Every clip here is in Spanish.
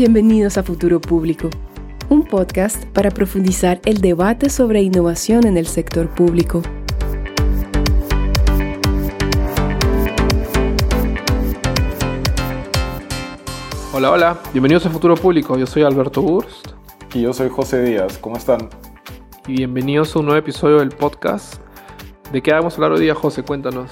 Bienvenidos a Futuro Público, un podcast para profundizar el debate sobre innovación en el sector público. Hola, hola, bienvenidos a Futuro Público. Yo soy Alberto Burst. Y yo soy José Díaz. ¿Cómo están? Y bienvenidos a un nuevo episodio del podcast. ¿De qué vamos a hablar hoy día, José? Cuéntanos.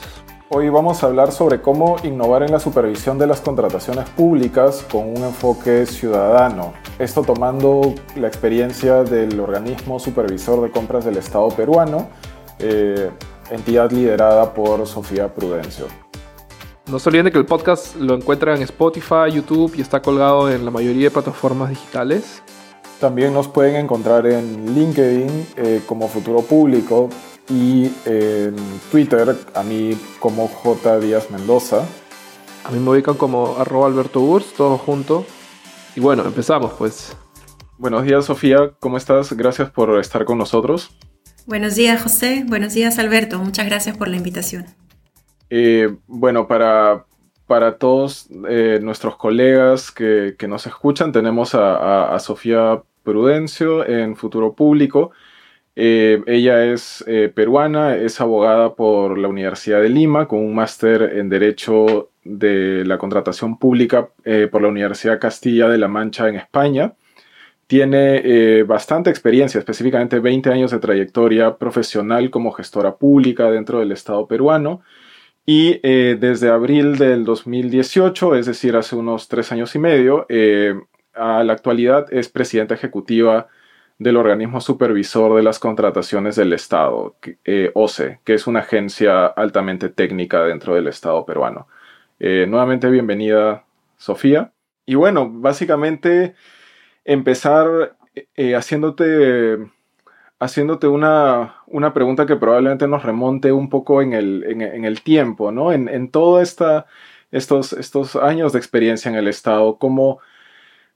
Hoy vamos a hablar sobre cómo innovar en la supervisión de las contrataciones públicas con un enfoque ciudadano. Esto tomando la experiencia del organismo supervisor de compras del Estado peruano, eh, entidad liderada por Sofía Prudencio. No se olviden de que el podcast lo encuentran en Spotify, YouTube y está colgado en la mayoría de plataformas digitales. También nos pueden encontrar en LinkedIn eh, como Futuro Público y en Twitter a mí como J. Díaz Mendoza. A mí me ubican como arroba Alberto Urs, todo junto. Y bueno, empezamos pues. Buenos días Sofía, ¿cómo estás? Gracias por estar con nosotros. Buenos días José, buenos días Alberto, muchas gracias por la invitación. Eh, bueno, para, para todos eh, nuestros colegas que, que, nos escuchan, tenemos a, a, a Sofía Prudencio en Futuro Público. Eh, ella es eh, peruana, es abogada por la Universidad de Lima con un máster en Derecho de la Contratación Pública eh, por la Universidad Castilla de la Mancha en España. Tiene bastante experiencia, específicamente 20 años de trayectoria profesional como gestora pública dentro del Estado peruano. Y desde abril del 2018, es decir, hace unos tres años y medio, a la actualidad es presidenta ejecutiva del organismo supervisor de las contrataciones del Estado, eh, OCE, que es una agencia altamente técnica dentro del Estado peruano. Eh, nuevamente bienvenida, Sofía. Y bueno, básicamente empezar eh, haciéndote, haciéndote una, una, pregunta que probablemente nos remonte un poco en el, en, el tiempo, ¿no? En, en todos estos, estos años de experiencia en el Estado, ¿cómo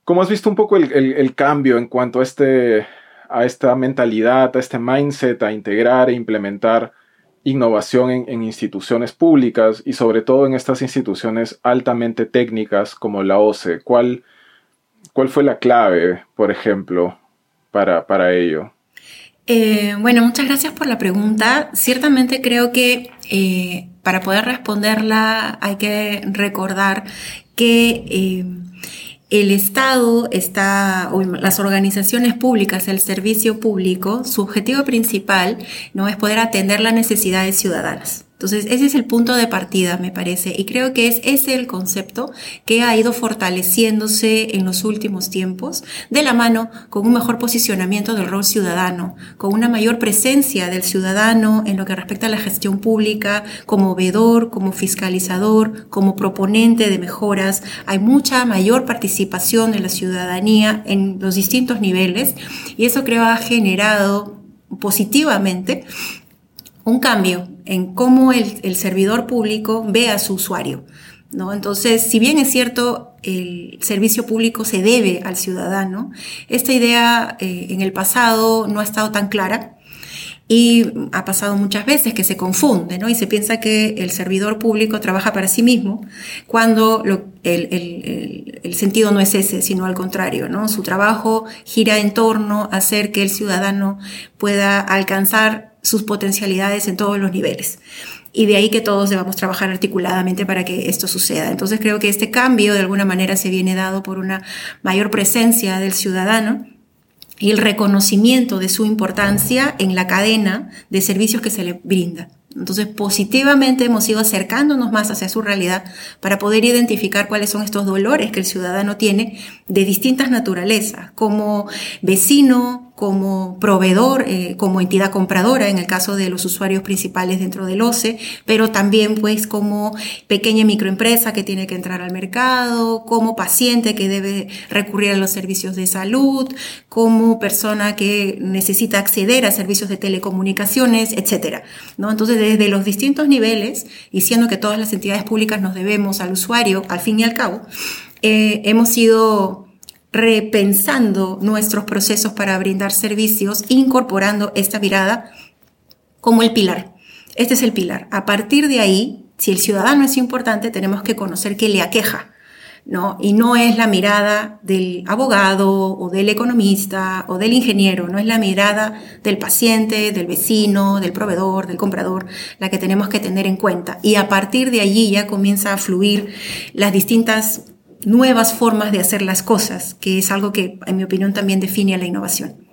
¿Cómo has visto un poco el, cambio en cuanto a, este, a esta mentalidad, a este mindset, a integrar e implementar innovación en, en, instituciones públicas y sobre todo en estas instituciones altamente técnicas como la OCE? ¿Cuál, cuál fue la clave, por ejemplo, para, para ello? Eh, bueno, muchas gracias por la pregunta. Ciertamente creo que eh, para poder responderla hay que recordar que eh, el Estado está, las organizaciones públicas, el servicio público, su objetivo principal no es poder atender las necesidades ciudadanas. Entonces, ese es el punto de partida, me parece, y creo que es ese el concepto que ha ido fortaleciéndose en los últimos tiempos, de la mano con un mejor posicionamiento del rol ciudadano, con una mayor presencia del ciudadano en lo que respecta a la gestión pública, como veedor, como fiscalizador, como proponente de mejoras. Hay mucha mayor participación de la ciudadanía en los distintos niveles, y eso creo ha generado positivamente un cambio en cómo el, el, servidor público ve a su usuario. ¿no? Entonces, si bien es cierto, el servicio público se debe al ciudadano, esta idea eh, en el pasado no ha estado tan clara y ha pasado muchas veces que se confunde, ¿no? Y se piensa que el servidor público trabaja para sí mismo, cuando el, el, el, sentido no es ese, sino al contrario, ¿no? Su trabajo gira en torno a hacer que el ciudadano pueda alcanzar sus potencialidades en todos los niveles. Y de ahí que todos debamos trabajar articuladamente para que esto suceda. Entonces creo que este cambio de alguna manera se viene dado por una mayor presencia del ciudadano y el reconocimiento de su importancia en la cadena de servicios que se le brinda. Entonces, positivamente hemos ido acercándonos más hacia su realidad para poder identificar cuáles son estos dolores que el ciudadano tiene de distintas naturalezas, como vecino, como proveedor, eh, como entidad compradora en el caso de los usuarios principales dentro del OCE, pero también pues como pequeña microempresa que tiene que entrar al mercado, como paciente que debe recurrir a los servicios de salud, como persona que necesita acceder a servicios de telecomunicaciones, etcétera. ¿no? Entonces, desde los distintos niveles, y siendo que todas las entidades públicas nos debemos al usuario, al fin y al cabo, eh, hemos ido repensando nuestros procesos para brindar servicios, incorporando esta mirada como el pilar. Este es el pilar. A partir de ahí, si el ciudadano es importante, tenemos que conocer qué le aqueja. ¿no? Y no es la mirada del abogado o del economista o del ingeniero, no es la mirada del paciente, del vecino, del proveedor, del comprador, la que tenemos que tener en cuenta. Y a partir de allí ya comienza a fluir las distintas nuevas formas de hacer las cosas, que es algo que, en mi opinión, también define a la innovación.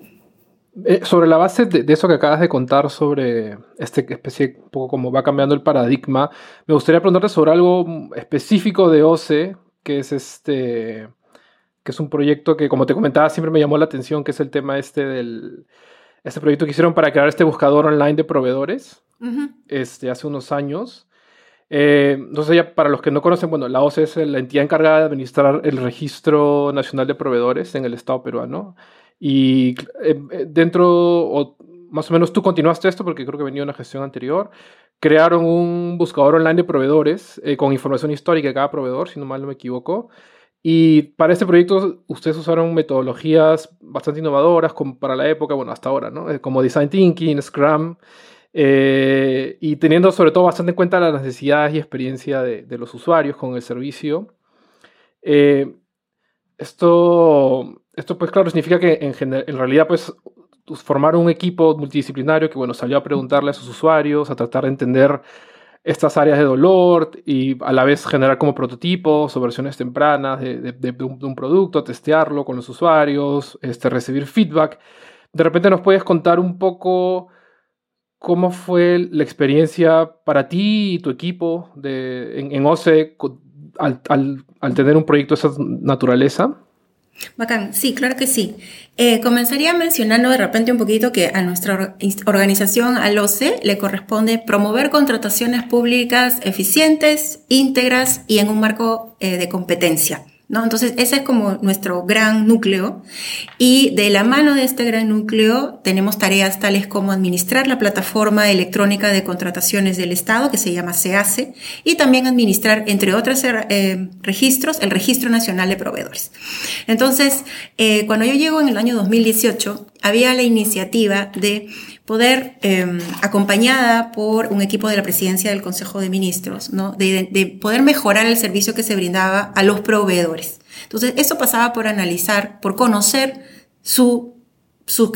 Eh, sobre la base de, eso que acabas de contar sobre este especie, un poco como va cambiando el paradigma, me gustaría preguntarte sobre algo específico de OCE, que es este, que es un proyecto que, como te comentaba, siempre me llamó la atención, que es el tema este del, este proyecto que hicieron para crear este buscador online de proveedores, este, hace unos años. Eh, entonces, ya para los que no conocen, bueno, la OCE es la entidad encargada de administrar el Registro Nacional de Proveedores en el Estado peruano. Y eh, eh, dentro, o más o menos tú continuaste esto porque creo que venía una gestión anterior. Crearon un buscador online de proveedores con información histórica de cada proveedor, si no mal no me equivoco. Y para este proyecto ustedes usaron metodologías bastante innovadoras como para la época, bueno, hasta ahora, ¿no? Como Design Thinking, Scrum. Eh, y teniendo sobre todo bastante en cuenta las necesidades y experiencia de, los usuarios con el servicio. Eh, esto, esto, pues claro, significa que en, en realidad pues formaron un equipo multidisciplinario que bueno, salió a preguntarle a sus usuarios, a tratar de entender estas áreas de dolor y a la vez generar como prototipos o versiones tempranas de, de, un, de, un, producto, testearlo con los usuarios, este, recibir feedback. De repente nos puedes contar un poco ¿Cómo fue la experiencia para ti y tu equipo de, en, OCE al, al, tener un proyecto de esa naturaleza? Bacán, sí, claro que sí. Eh, comenzaría mencionando de repente un poquito que a nuestra organización, al OCE, le corresponde promover contrataciones públicas eficientes, íntegras y en un marco eh, de competencia. ¿No? Entonces, ese es como nuestro gran núcleo. Y de la mano de este gran núcleo tenemos tareas tales como administrar la plataforma electrónica de contrataciones del Estado, que se llama SEACE, y también administrar, entre otros eh, registros, el Registro Nacional de Proveedores. Entonces, eh, cuando yo llego en el año 2018, había la iniciativa de poder, em, acompañada por un equipo de la presidencia del Consejo de Ministros, ¿no? de, poder mejorar el servicio que se brindaba a los proveedores. Entonces, eso pasaba por analizar, por conocer su, sus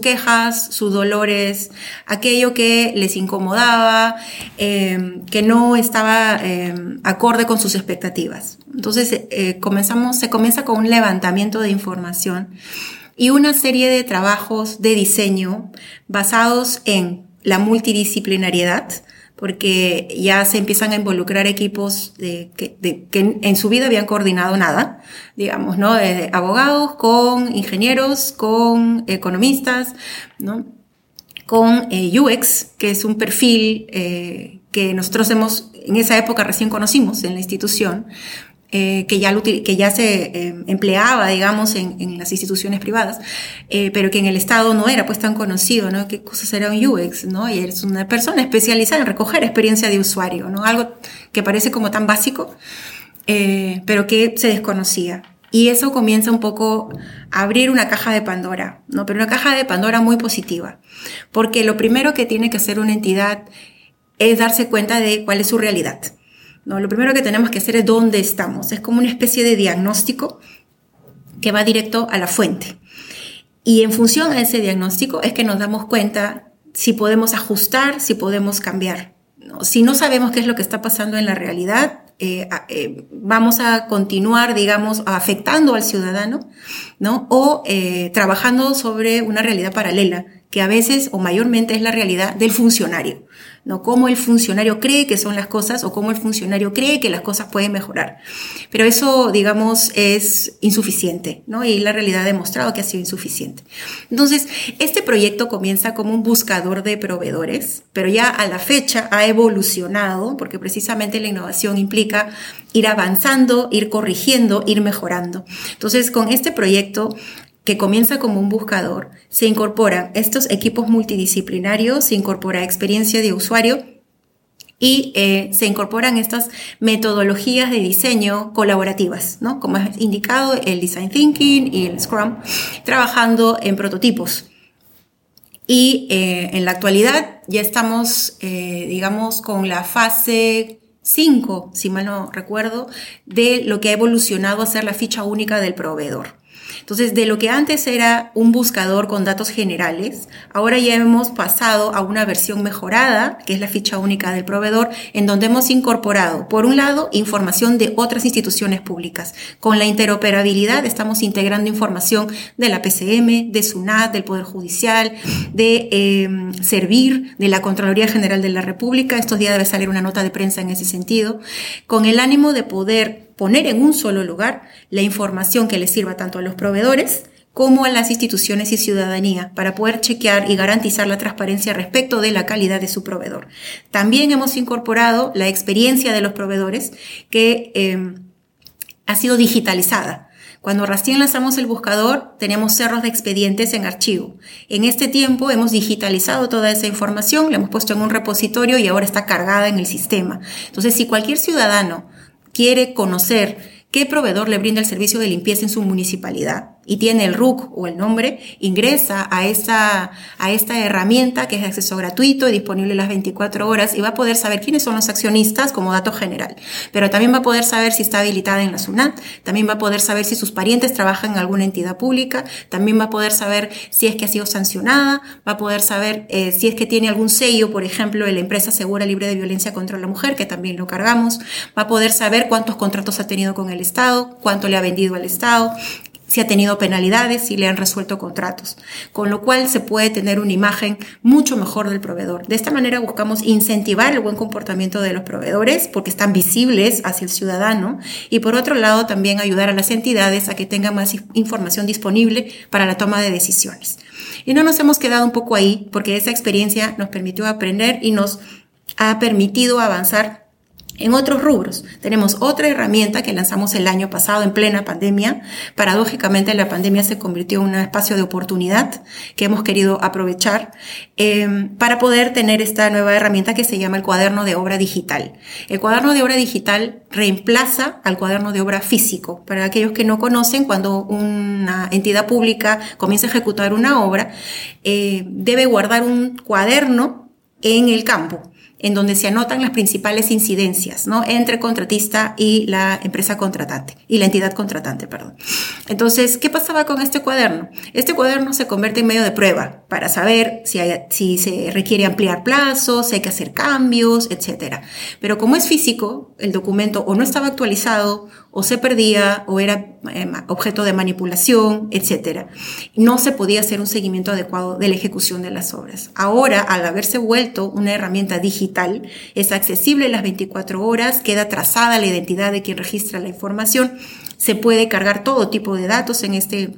quejas, sus dolores, aquello que les incomodaba, em, que no estaba em, acorde con sus expectativas. Entonces, eh, comenzamos, se comienza con un levantamiento de información y una serie de trabajos de diseño basados en la multidisciplinariedad, porque ya se empiezan a involucrar equipos de, que, en su vida habían coordinado nada, digamos, ¿no? Abogados con ingenieros, con economistas, ¿no? Con eh, UX, que es un perfil eh, que nosotros hemos, en esa época recién conocimos en la institución, eh, que, ya que ya se eh, empleaba, digamos, en, en, las instituciones privadas, eh, pero que en el Estado no era pues tan conocido, ¿no? ¿Qué cosas era un UX, ¿no? Y eres una persona especializada en recoger experiencia de usuario, ¿no? Algo que parece como tan básico, pero que se desconocía. Y eso comienza un poco a abrir una caja de Pandora, ¿no? Pero una caja de Pandora muy positiva, porque lo primero que tiene que hacer una entidad es darse cuenta de cuál es su realidad. ¿No? Lo primero que tenemos que hacer es dónde estamos. Es como una especie de diagnóstico que va directo a la fuente. Y en función a ese diagnóstico es que nos damos cuenta si podemos ajustar, si podemos cambiar. Si no sabemos qué es lo que está pasando en la realidad, eh, eh, vamos a continuar, digamos, afectando al ciudadano, ¿no? O eh, trabajando sobre una realidad paralela, que a veces o mayormente es la realidad del funcionario. ¿no? Cómo el funcionario cree que son las cosas o cómo el funcionario cree que las cosas pueden mejorar. Pero eso, digamos, es insuficiente, ¿no? Y la realidad ha demostrado que ha sido insuficiente. Entonces, este proyecto comienza como un buscador de proveedores, pero ya a la fecha ha evolucionado, porque precisamente la innovación implica ir avanzando, ir corrigiendo, ir mejorando. Entonces, con este proyecto que comienza como un buscador, se incorporan estos equipos multidisciplinarios, se incorpora experiencia de usuario y eh, se incorporan estas metodologías de diseño colaborativas, ¿no? Como es indicado, el Design Thinking y el Scrum, trabajando en prototipos. Y eh, en la actualidad ya estamos, eh, digamos, con la fase 5, si mal no recuerdo, de lo que ha evolucionado a ser la ficha única del proveedor. Entonces, de lo que antes era un buscador con datos generales, ahora ya hemos pasado a una versión mejorada, que es la ficha única del proveedor, en donde hemos incorporado, por un lado, información de otras instituciones públicas. Con la interoperabilidad estamos integrando información de la PCM, de SUNAT, del Poder Judicial, de eh, Servir, de la Contraloría General de la República. Estos días debe salir una nota de prensa en ese sentido, con el ánimo de poder poner en un solo lugar la información que le sirva tanto a los proveedores como a las instituciones y ciudadanía para poder chequear y garantizar la transparencia respecto de la calidad de su proveedor. También hemos incorporado la experiencia de los proveedores que em, ha sido digitalizada. Cuando recién lanzamos el buscador, teníamos cerros de expedientes en archivo. En este tiempo hemos digitalizado toda esa información, la hemos puesto en un repositorio y ahora está cargada en el sistema. Entonces, si cualquier ciudadano quiere conocer qué proveedor le brinda el servicio de limpieza en su municipalidad y tiene el RUC o el nombre, ingresa a esta, a esta herramienta que es de acceso gratuito y disponible las 24 horas y va a poder saber quiénes son los accionistas como dato general. Pero también va a poder saber si está habilitada en la SUNAT, también va a poder saber si sus parientes trabajan en alguna entidad pública, también va a poder saber si es que ha sido sancionada, va a poder saber eh, si es que tiene algún sello, por ejemplo, de la empresa segura libre de violencia contra la mujer, que también lo cargamos, va a poder saber cuántos contratos ha tenido con el Estado, cuánto le ha vendido al Estado, si ha tenido penalidades, si le han resuelto contratos, con lo cual se puede tener una imagen mucho mejor del proveedor. De esta manera buscamos incentivar el buen comportamiento de los proveedores porque están visibles hacia el ciudadano y por otro lado también ayudar a las entidades a que tengan más información disponible para la toma de decisiones. Y no nos hemos quedado un poco ahí porque esa experiencia nos permitió aprender y nos ha permitido avanzar en otros rubros, tenemos otra herramienta que lanzamos el año pasado en plena pandemia. Paradójicamente, la pandemia se convirtió en un espacio de oportunidad que hemos querido aprovechar em, para poder tener esta nueva herramienta que se llama el cuaderno de obra digital. El cuaderno de obra digital reemplaza al cuaderno de obra físico. Para aquellos que no conocen, cuando una entidad pública comienza a ejecutar una obra, eh, debe guardar un cuaderno en el campo en donde se anotan las principales incidencias, ¿no? Entre contratista y la empresa contratante, y la entidad contratante, perdón. Entonces, ¿qué pasaba con este cuaderno? Este cuaderno se convierte en medio de prueba para saber si, si se requiere ampliar plazos, si hay que hacer cambios, etc. Pero como es físico, el documento o no estaba actualizado o se perdía o era em, objeto de manipulación, etc. No se podía hacer un seguimiento adecuado de la ejecución de las obras. Ahora, al haberse vuelto una herramienta digital, es accesible las 24 horas, queda trazada la identidad de quien registra la información, se puede cargar todo tipo de datos en este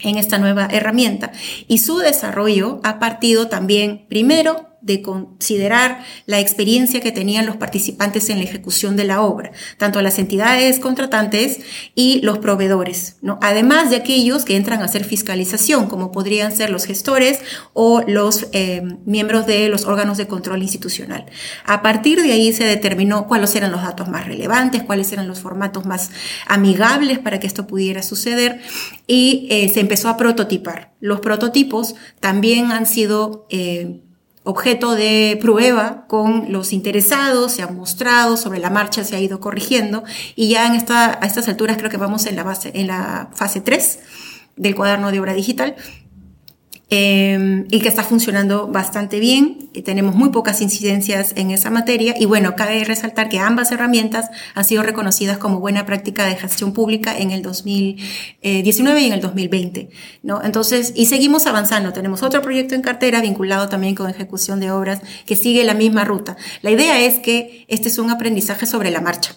en esta nueva herramienta y su desarrollo ha partido también primero de considerar la experiencia que tenían los participantes en la ejecución de la obra, tanto las entidades contratantes y los proveedores, ¿no? además de aquellos que entran a hacer fiscalización, como podrían ser los gestores o los eh, miembros de los órganos de control institucional. A partir de ahí se determinó cuáles eran los datos más relevantes, cuáles eran los formatos más amigables para que esto pudiera suceder y eh, se empezó a prototipar. Los prototipos también han sido eh, objeto de prueba con los interesados, se ha mostrado, sobre la marcha se ha ido corrigiendo y ya en esta, a estas alturas creo que vamos en la, base, en la fase 3 del cuaderno de obra digital eh, y que está funcionando bastante bien. tenemos muy pocas incidencias en esa materia y bueno, cabe resaltar que ambas herramientas han sido reconocidas como buena práctica de gestión pública en el 2019 y en el 2020. ¿no? Entonces, y seguimos avanzando. Tenemos otro proyecto en cartera vinculado también con ejecución de obras que sigue la misma ruta. La idea es que este es un aprendizaje sobre la marcha.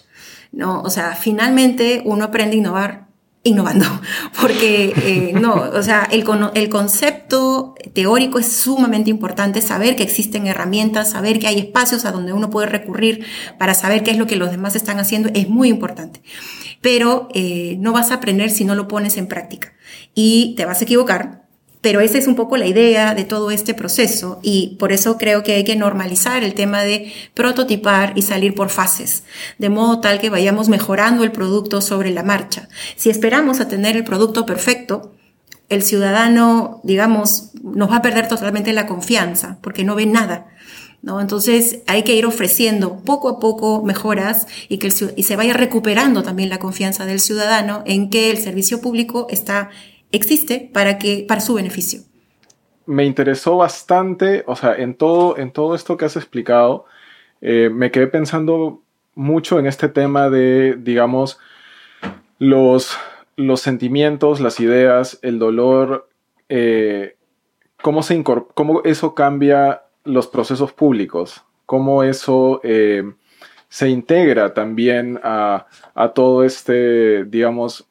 ¿no? O sea, finalmente uno aprende a innovar innovando, porque eh, no, o sea, el, el concepto teórico es sumamente importante, saber que existen herramientas, saber que hay espacios a donde uno puede recurrir para saber qué es lo que los demás están haciendo, es muy importante. Pero eh, no vas a aprender si no lo pones en práctica y te vas a equivocar, pero esa es un poco la idea de todo este proceso y por eso creo que hay que normalizar el tema de prototipar y salir por fases, de modo tal que vayamos mejorando el producto sobre la marcha. Si esperamos a tener el producto perfecto, el ciudadano, digamos, nos va a perder totalmente la confianza porque no ve nada. ¿no? Entonces hay que ir ofreciendo poco a poco mejoras y que y se vaya recuperando también la confianza del ciudadano en que el servicio público está, existe para, que, para su beneficio. Me interesó bastante, o sea, en todo, en todo esto que has explicado, eh, me quedé pensando mucho en este tema de, digamos, los, los sentimientos, las ideas, el dolor, eh, cómo, se cómo eso cambia los procesos públicos, cómo eso eh, se integra también a, todo este, digamos,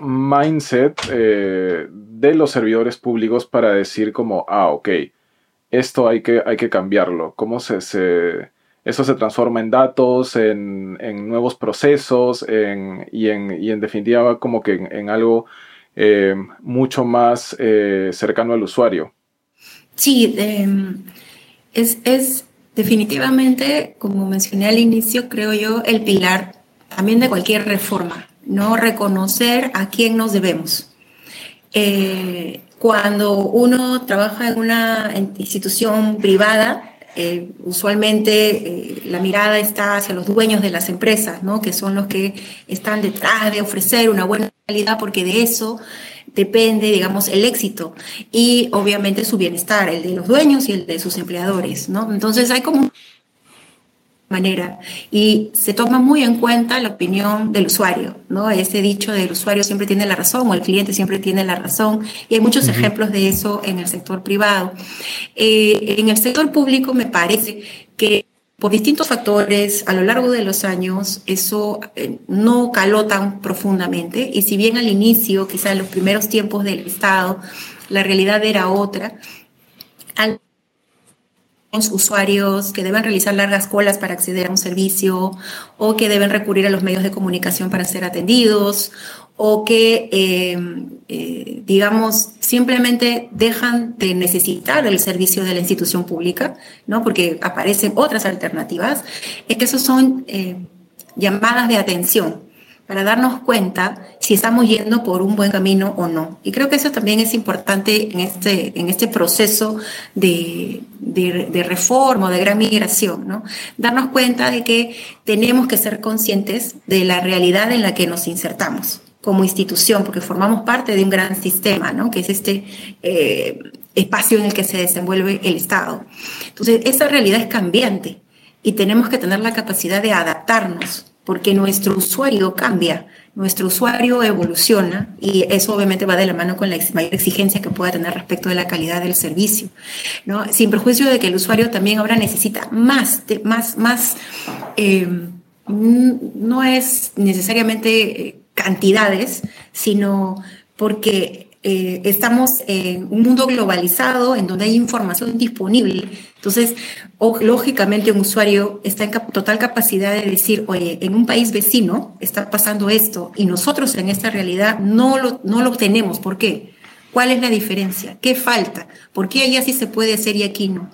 mindset eh, de los servidores públicos para decir como, ah, ok, esto hay que, hay que cambiarlo, cómo se, eso se transforma en datos, en, nuevos procesos y, en, definitiva como que en, algo eh, mucho más cercano al usuario. Sí, em, es, es definitivamente, como mencioné al inicio, creo yo, el pilar también de cualquier reforma, ¿no? Reconocer a quién nos debemos. Eh, cuando uno trabaja en una institución privada, eh, usualmente eh, la mirada está hacia los dueños de las empresas, ¿no? que son los que están detrás de ofrecer una buena calidad, porque de eso depende, digamos, el éxito y obviamente su bienestar, el de los dueños y el de sus empleadores, ¿no? Entonces hay como manera y se toma muy en cuenta la opinión del usuario, ¿no? Ese dicho del usuario siempre tiene la razón o el cliente siempre tiene la razón y hay muchos ejemplos de eso en el sector privado. Eh, en el sector público me parece que por distintos factores, a lo largo de los años, eso eh, no caló tan profundamente. Y si bien al inicio, quizá en los primeros tiempos del Estado, la realidad era otra, los usuarios que deben realizar largas colas para acceder a un servicio o que deben recurrir a los medios de comunicación para ser atendidos o que, em, eh, digamos, simplemente dejan de necesitar el servicio de la institución pública, ¿no? Porque aparecen otras alternativas, es que esos son eh, llamadas de atención para darnos cuenta si estamos yendo por un buen camino o no. Y creo que eso también es importante en este, en este proceso de, de, reforma de gran migración, ¿no? Darnos cuenta de que tenemos que ser conscientes de la realidad en la que nos insertamos como institución, porque formamos parte de un gran sistema, ¿no? que es este eh, espacio en el que se desenvuelve el Estado. Entonces, esa realidad es cambiante y tenemos que tener la capacidad de adaptarnos, porque nuestro usuario cambia, nuestro usuario evoluciona y eso obviamente va de la mano con la mayor exigencia que pueda tener respecto de la calidad del servicio, ¿no? sin perjuicio de que el usuario también ahora necesita más, más, más, eh, no es necesariamente eh, cantidades, sino porque eh, estamos en un mundo globalizado en donde hay información disponible. Entonces, lógicamente un usuario está en total capacidad de decir, oye, en un país vecino está pasando esto y nosotros en esta realidad no lo, no lo tenemos. ¿Por qué? ¿Cuál es la diferencia? ¿Qué falta? ¿Por qué allá sí se puede hacer y aquí no?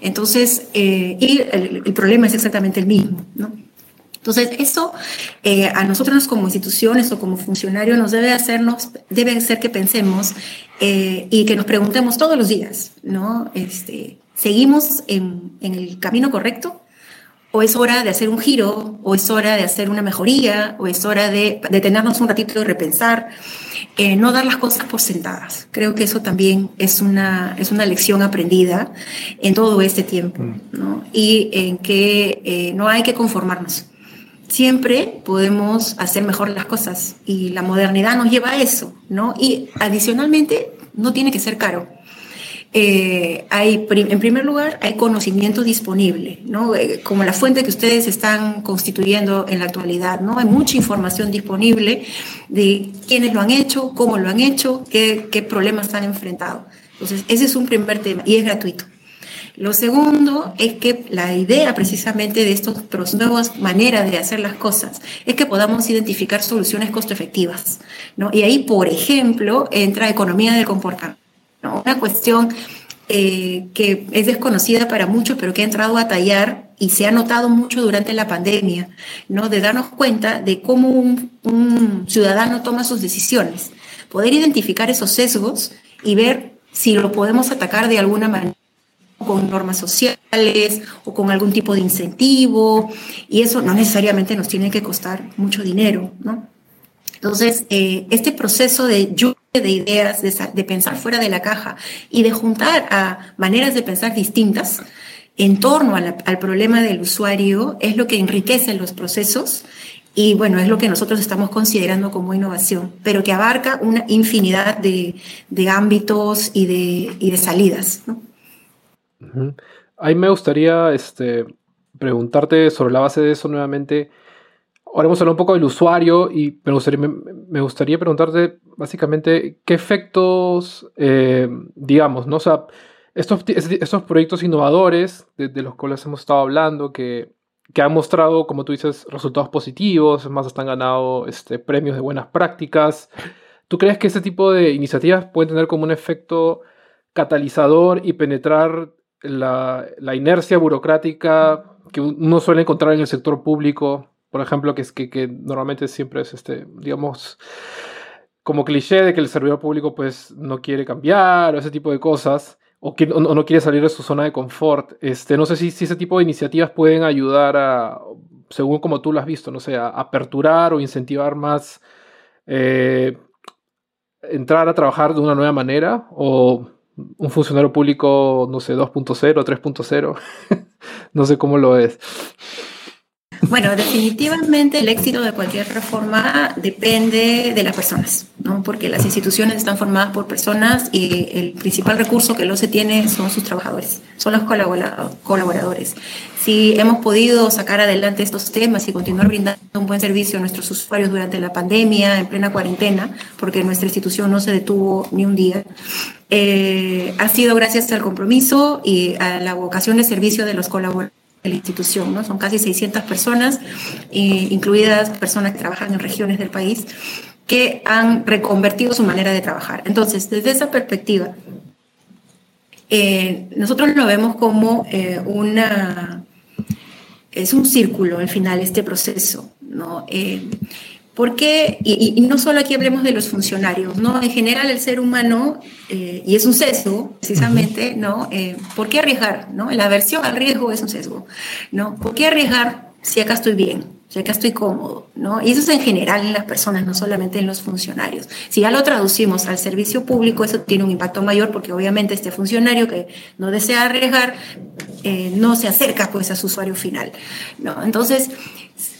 Entonces, eh, y el, el, problema es exactamente el mismo, ¿no? Entonces, eso eh, a nosotros como instituciones o como funcionarios nos debe hacernos, debe hacer que pensemos eh, y que nos preguntemos todos los días, ¿no? Este, ¿Seguimos en, el camino correcto? ¿O es hora de hacer un giro? ¿O es hora de hacer una mejoría? ¿O es hora de detenernos un ratito y repensar? Eh, no dar las cosas por sentadas. Creo que eso también es una, es una lección aprendida en todo este tiempo, mm. ¿no? Y en que no hay que conformarnos siempre podemos hacer mejor las cosas y la modernidad nos lleva a eso, ¿no? Y adicionalmente, no tiene que ser caro. Eh, hay, en primer lugar, hay conocimiento disponible, ¿no? Eh, como la fuente que ustedes están constituyendo en la actualidad, ¿no? Hay mucha información disponible de quiénes lo han hecho, cómo lo han hecho, qué, qué problemas han enfrentado. Entonces, ese es un primer tema y es gratuito. Lo segundo es que la idea precisamente de estas nuevas maneras de hacer las cosas es que podamos identificar soluciones costo efectivas. ¿no? Y ahí, por ejemplo, entra economía del comportamiento. Una cuestión eh, que es desconocida para muchos, pero que ha entrado a tallar y se ha notado mucho durante la pandemia, ¿no? de darnos cuenta de cómo un, un ciudadano toma sus decisiones, poder identificar esos sesgos y ver si lo podemos atacar de alguna manera con normas sociales o con algún tipo de incentivo, y eso no necesariamente nos tiene que costar mucho dinero, ¿no? Entonces, eh, este proceso de lluvia de ideas, de, pensar fuera de la caja y de juntar a maneras de pensar distintas en torno al problema del usuario es lo que enriquece los procesos y bueno, es lo que nosotros estamos considerando como innovación, pero que abarca una infinidad de, ámbitos y de, salidas. Ahí me gustaría este, preguntarte sobre la base de eso nuevamente. Ahora hemos hablado un poco del usuario y me gustaría, me, gustaría preguntarte básicamente qué efectos, eh, digamos, ¿no? Sea, estos, estos proyectos innovadores de, los cuales hemos estado hablando, que que han mostrado, como tú dices, resultados positivos, más hasta han ganado este, premios de buenas prácticas. ¿Tú crees que ese tipo de iniciativas pueden tener como un efecto catalizador y penetrar la, inercia burocrática que uno suele encontrar en el sector público? Por ejemplo, que, es, que, que normalmente siempre es, este, digamos, como cliché de que el servidor público pues no quiere cambiar o ese tipo de cosas o, que, no quiere salir de su zona de confort. Este, no sé si, si, ese tipo de iniciativas pueden ayudar a, según como tú lo has visto, no sé, a aperturar o incentivar más eh, entrar a trabajar de una nueva manera o un funcionario público, no sé, 2.0, 3.0, no sé cómo lo es. Bueno, definitivamente el éxito de cualquier reforma depende de las personas, ¿no? porque las instituciones están formadas por personas y el principal recurso que lo se tiene son sus trabajadores, son los colaboradores. Si hemos podido sacar adelante estos temas y continuar brindando un buen servicio a nuestros usuarios durante la pandemia, en plena cuarentena, porque nuestra institución no se detuvo ni un día, eh, ha sido gracias al compromiso y a la vocación de servicio de los colaboradores la institución, ¿no? Son casi 600 personas, incluidas personas que trabajan en regiones del país, que han reconvertido su manera de trabajar. Entonces, desde esa perspectiva, eh, nosotros lo vemos como eh, una... Es un círculo al final este proceso, ¿no? Porque, y, y, no solo aquí hablemos de los funcionarios, ¿no? En general el ser humano, eh, y es un sesgo, precisamente, ¿no? Eh, ¿Por qué arriesgar, no? La aversión al riesgo es un sesgo, ¿no? ¿Por qué arriesgar si acá estoy bien, si acá estoy cómodo, ¿no? Y eso es en general en las personas, no solamente en los funcionarios. Si ya lo traducimos al servicio público, eso tiene un impacto mayor porque obviamente este funcionario que no desea arriesgar, eh, no se acerca pues a su usuario final, ¿no? Entonces,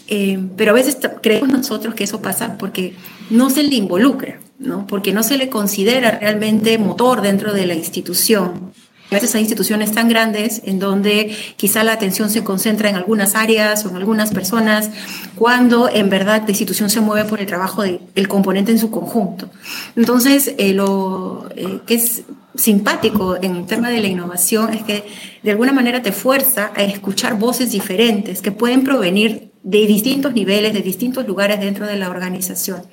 eh, pero a veces creemos nosotros que eso pasa porque no se le involucra, ¿no? porque no se le considera realmente motor dentro de la institución. A veces hay instituciones tan grandes en donde quizá la atención se concentra en algunas áreas o en algunas personas, cuando en verdad la institución se mueve por el trabajo del componente en su conjunto. Entonces, eh, lo eh, que es simpático en el tema de la innovación es que de alguna manera te fuerza a escuchar voces diferentes que pueden provenir de distintos niveles, de distintos lugares dentro de la organización.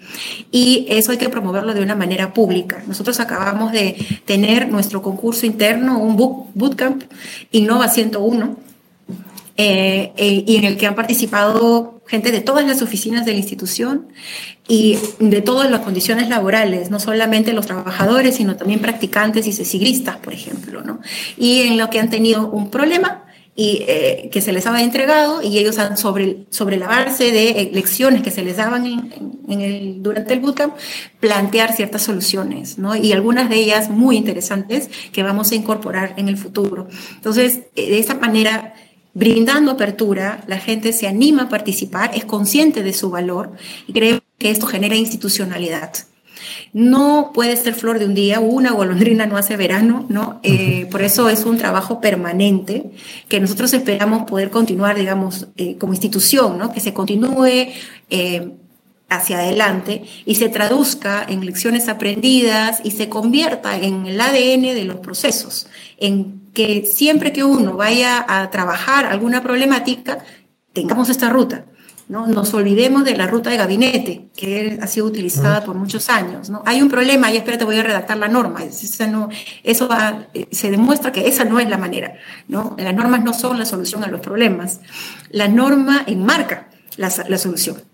Y eso hay que promoverlo de una manera pública. Nosotros acabamos de tener nuestro concurso interno, un bootcamp Innova 101, eh, eh, y en el que han participado gente de todas las oficinas de la institución y de todas las condiciones laborales, no solamente los trabajadores, sino también practicantes y cesilistas, por ejemplo, ¿no? Y en lo que han tenido un problema, y eh, que se les había entregado y ellos han sobre, sobre la base de lecciones que se les daban en, el, durante el bootcamp plantear ciertas soluciones, ¿no? Y algunas de ellas muy interesantes que vamos a incorporar en el futuro. Entonces, eh, de esa manera, brindando apertura, la gente se anima a participar, es consciente de su valor y creo que esto genera institucionalidad. No puede ser flor de un día, una golondrina no hace verano, ¿no? Eh, por eso es un trabajo permanente que nosotros esperamos poder continuar, digamos, eh, como institución, ¿no? Que se continúe eh, hacia adelante y se traduzca en lecciones aprendidas y se convierta en el ADN de los procesos, en que siempre que uno vaya a trabajar alguna problemática, tengamos esta ruta ¿no? Nos olvidemos de la ruta de gabinete, que ha sido utilizada por muchos años. ¿no? Hay un problema, y espérate, voy a redactar la norma. no, eso eh, se demuestra que esa no es la manera. ¿no? Las normas no son la solución a los problemas. La norma enmarca la, la solución.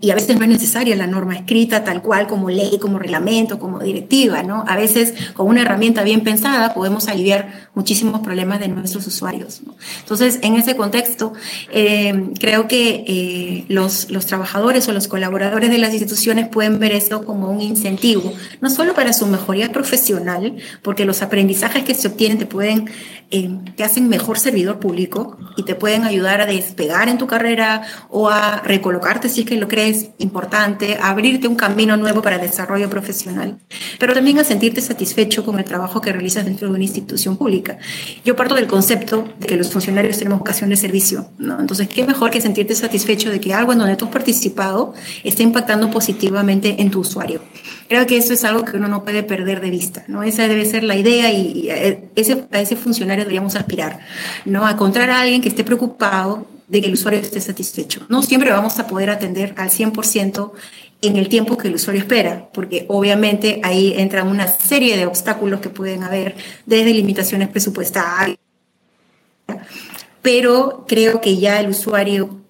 Y a veces no es necesaria la norma escrita tal cual como ley, como reglamento, como directiva, ¿no? A veces con una herramienta bien pensada podemos aliviar muchísimos problemas de nuestros usuarios. Entonces, en ese contexto, eh, creo que eh, los, los trabajadores o los colaboradores de las instituciones pueden ver esto como un incentivo, no solo para su mejoría profesional, porque los aprendizajes que se obtienen te pueden eh, te hacen mejor servidor público y te pueden ayudar a despegar en tu carrera o a recolocarte si es que lo crees importante, abrirte un camino nuevo para el desarrollo profesional, pero también a sentirte satisfecho con el trabajo que realizas dentro de una institución pública. Yo parto del concepto de que los funcionarios tenemos vocación de servicio, ¿no? Entonces, ¿qué mejor que sentirte satisfecho de que algo en donde tú has participado esté impactando positivamente en tu usuario? Creo que eso es algo que uno no puede perder de vista, ¿no? Esa debe ser la idea y, ese, a ese funcionario deberíamos aspirar, ¿no? A encontrar a alguien que esté preocupado de que el usuario esté satisfecho. No siempre vamos a poder atender al 100% en el tiempo que el usuario espera, porque obviamente ahí entran una serie de obstáculos que pueden haber, desde limitaciones presupuestarias, pero creo que ya el usuario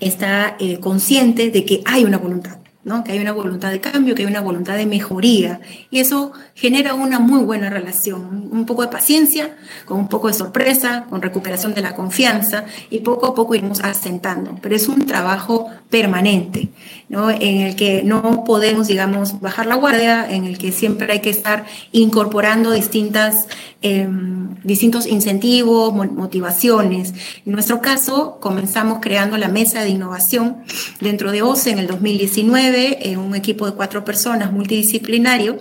está eh, consciente de que hay una voluntad que hay una voluntad de cambio, que hay una voluntad de mejoría. Y eso genera una muy buena relación, un poco de paciencia, con un poco de sorpresa, con recuperación de la confianza y poco a poco iremos asentando. Pero es un trabajo permanente, ¿no? en el que no podemos, digamos, bajar la guardia, en el que siempre hay que estar incorporando distintas, em, distintos incentivos, motivaciones. En nuestro caso, comenzamos creando la mesa de innovación dentro de OCE en el 2019 en un equipo de cuatro personas multidisciplinario.